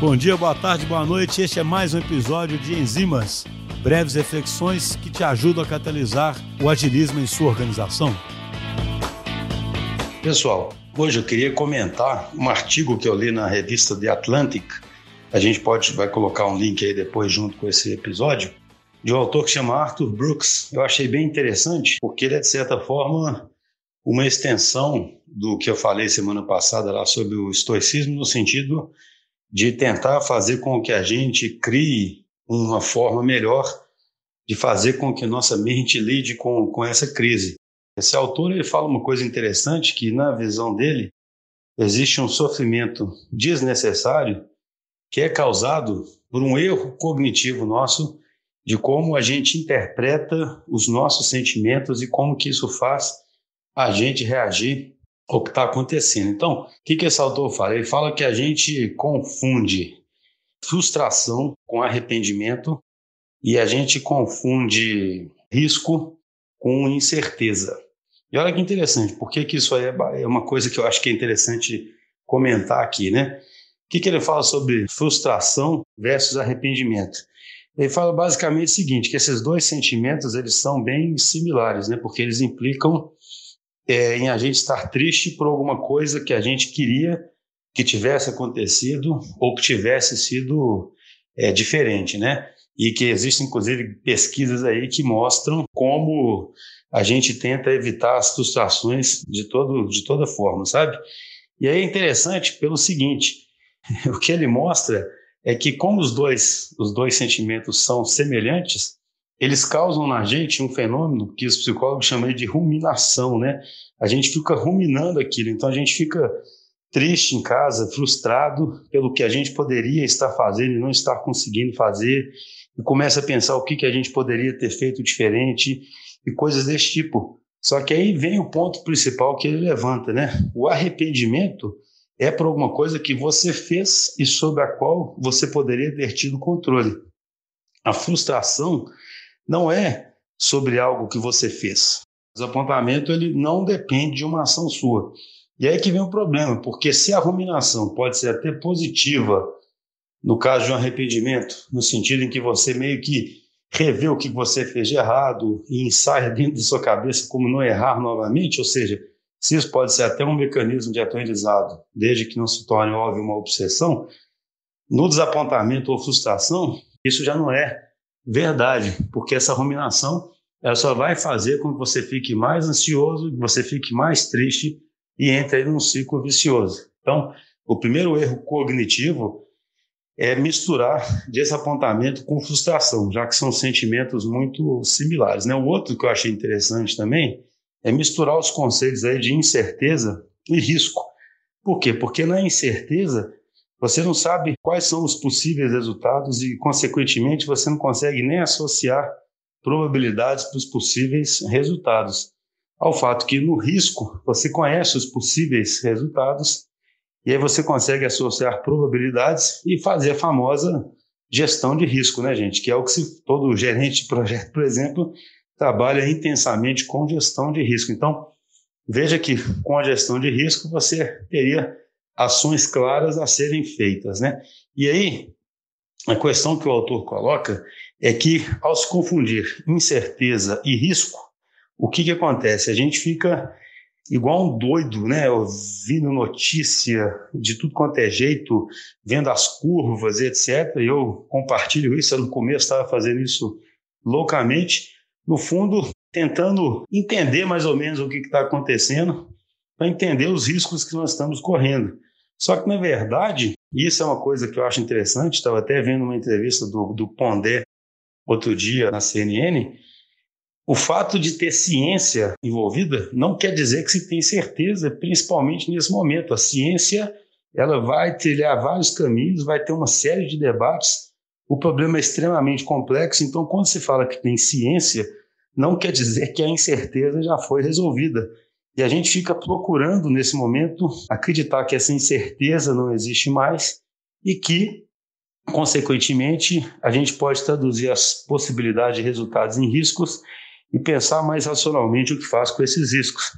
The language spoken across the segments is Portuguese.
Bom dia, boa tarde, boa noite. Este é mais um episódio de Enzimas, breves reflexões que te ajudam a catalisar o agilismo em sua organização. Pessoal, hoje eu queria comentar um artigo que eu li na revista The Atlantic. A gente pode vai colocar um link aí depois junto com esse episódio de um autor que chama Arthur Brooks. Eu achei bem interessante porque ele é de certa forma uma extensão do que eu falei semana passada lá sobre o estoicismo no sentido de tentar fazer com que a gente crie uma forma melhor de fazer com que nossa mente lide com, com essa crise. Esse autor ele fala uma coisa interessante que na visão dele existe um sofrimento desnecessário que é causado por um erro cognitivo nosso de como a gente interpreta os nossos sentimentos e como que isso faz a gente reagir o que está acontecendo. Então, o que, que esse autor fala? Ele fala que a gente confunde frustração com arrependimento e a gente confunde risco com incerteza. E olha que interessante, por que, que isso aí é, é uma coisa que eu acho que é interessante comentar aqui, né? O que, que ele fala sobre frustração versus arrependimento? Ele fala basicamente o seguinte, que esses dois sentimentos eles são bem similares, né? Porque eles implicam é, em a gente estar triste por alguma coisa que a gente queria que tivesse acontecido ou que tivesse sido é, diferente, né? E que existem, inclusive, pesquisas aí que mostram como a gente tenta evitar as frustrações de, todo, de toda forma, sabe? E aí é interessante pelo seguinte, o que ele mostra é que como os dois, os dois sentimentos são semelhantes, eles causam na gente um fenômeno que os psicólogos chamam de ruminação, né? A gente fica ruminando aquilo, então a gente fica triste em casa, frustrado pelo que a gente poderia estar fazendo e não estar conseguindo fazer, e começa a pensar o que, que a gente poderia ter feito diferente e coisas desse tipo. Só que aí vem o ponto principal que ele levanta, né? O arrependimento é por alguma coisa que você fez e sobre a qual você poderia ter tido controle. A frustração não é sobre algo que você fez. O desapontamento ele não depende de uma ação sua. E aí que vem o problema, porque se a ruminação pode ser até positiva no caso de um arrependimento, no sentido em que você meio que revê o que você fez de errado e ensaia dentro de sua cabeça como não errar novamente, ou seja, se isso pode ser até um mecanismo de aprendizado, desde que não se torne, óbvio, uma obsessão, no desapontamento ou frustração, isso já não é verdade, porque essa ruminação ela só vai fazer com que você fique mais ansioso, que você fique mais triste e entre aí num ciclo vicioso. Então, o primeiro erro cognitivo é misturar desapontamento com frustração, já que são sentimentos muito similares. Né? O outro que eu achei interessante também é misturar os conceitos aí de incerteza e risco. Por quê? Porque na incerteza você não sabe quais são os possíveis resultados e, consequentemente, você não consegue nem associar probabilidades para os possíveis resultados. Ao fato que no risco você conhece os possíveis resultados e aí você consegue associar probabilidades e fazer a famosa gestão de risco, né, gente? Que é o que se, todo gerente de projeto, por exemplo, trabalha intensamente com gestão de risco. Então, veja que com a gestão de risco você teria ações claras a serem feitas, né? E aí, a questão que o autor coloca é que, ao se confundir incerteza e risco, o que, que acontece? A gente fica igual um doido, né? Ouvindo notícia de tudo quanto é jeito, vendo as curvas, etc. E eu compartilho isso, eu no começo estava fazendo isso loucamente. No fundo, tentando entender mais ou menos o que está acontecendo, para entender os riscos que nós estamos correndo. Só que, na verdade, isso é uma coisa que eu acho interessante, estava até vendo uma entrevista do, do Pondé outro dia na CNN, o fato de ter ciência envolvida não quer dizer que se tem certeza, principalmente nesse momento. A ciência ela vai trilhar vários caminhos, vai ter uma série de debates. O problema é extremamente complexo, então quando se fala que tem ciência, não quer dizer que a incerteza já foi resolvida. E a gente fica procurando, nesse momento, acreditar que essa incerteza não existe mais e que, consequentemente, a gente pode traduzir as possibilidades de resultados em riscos e pensar mais racionalmente o que faz com esses riscos.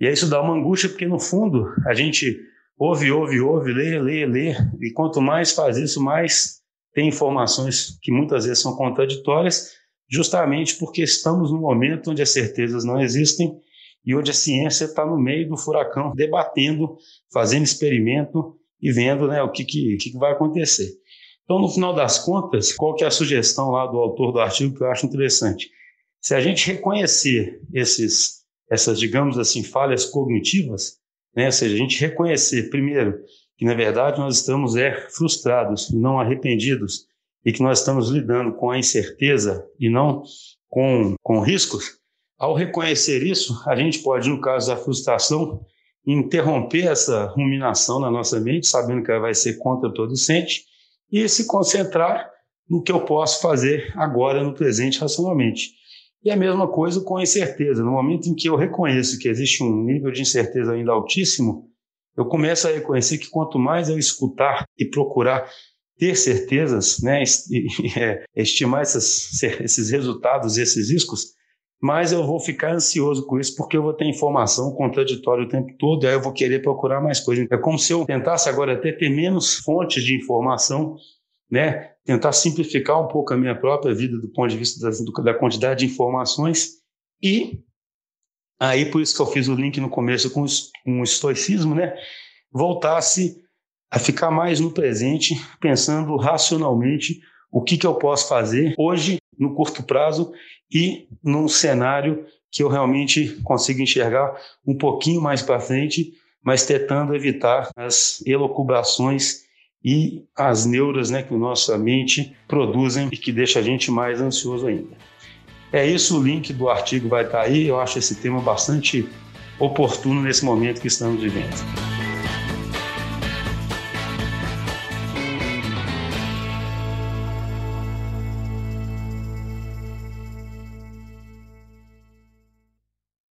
E aí isso dá uma angústia, porque, no fundo, a gente ouve, ouve, ouve, lê, lê, lê. E quanto mais faz isso, mais tem informações que muitas vezes são contraditórias, justamente porque estamos num momento onde as certezas não existem e onde a ciência está no meio do furacão, debatendo, fazendo experimento e vendo né, o que, que, que vai acontecer. Então, no final das contas, qual que é a sugestão lá do autor do artigo que eu acho interessante? Se a gente reconhecer esses, essas, digamos assim, falhas cognitivas, né, ou seja, a gente reconhecer, primeiro, que na verdade nós estamos é, frustrados e não arrependidos, e que nós estamos lidando com a incerteza e não com, com riscos, ao reconhecer isso, a gente pode, no caso da frustração, interromper essa ruminação na nossa mente, sabendo que ela vai ser contraproducente, e se concentrar no que eu posso fazer agora, no presente, racionalmente. E a mesma coisa com a incerteza. No momento em que eu reconheço que existe um nível de incerteza ainda altíssimo, eu começo a reconhecer que quanto mais eu escutar e procurar ter certezas, né, é, estimar esses resultados, esses riscos, mais eu vou ficar ansioso com isso, porque eu vou ter informação contraditória o tempo todo, aí eu vou querer procurar mais coisas. É como se eu tentasse agora até ter menos fontes de informação, né? tentar simplificar um pouco a minha própria vida do ponto de vista da, da quantidade de informações e aí por isso que eu fiz o link no começo com, com o estoicismo, né? voltasse a ficar mais no presente, pensando racionalmente o que, que eu posso fazer hoje, no curto prazo, e num cenário que eu realmente consigo enxergar um pouquinho mais para frente, mas tentando evitar as elocubrações e as neuras né, que nossa mente produzem e que deixa a gente mais ansioso ainda. É isso, o link do artigo vai estar aí. Eu acho esse tema bastante oportuno nesse momento que estamos vivendo.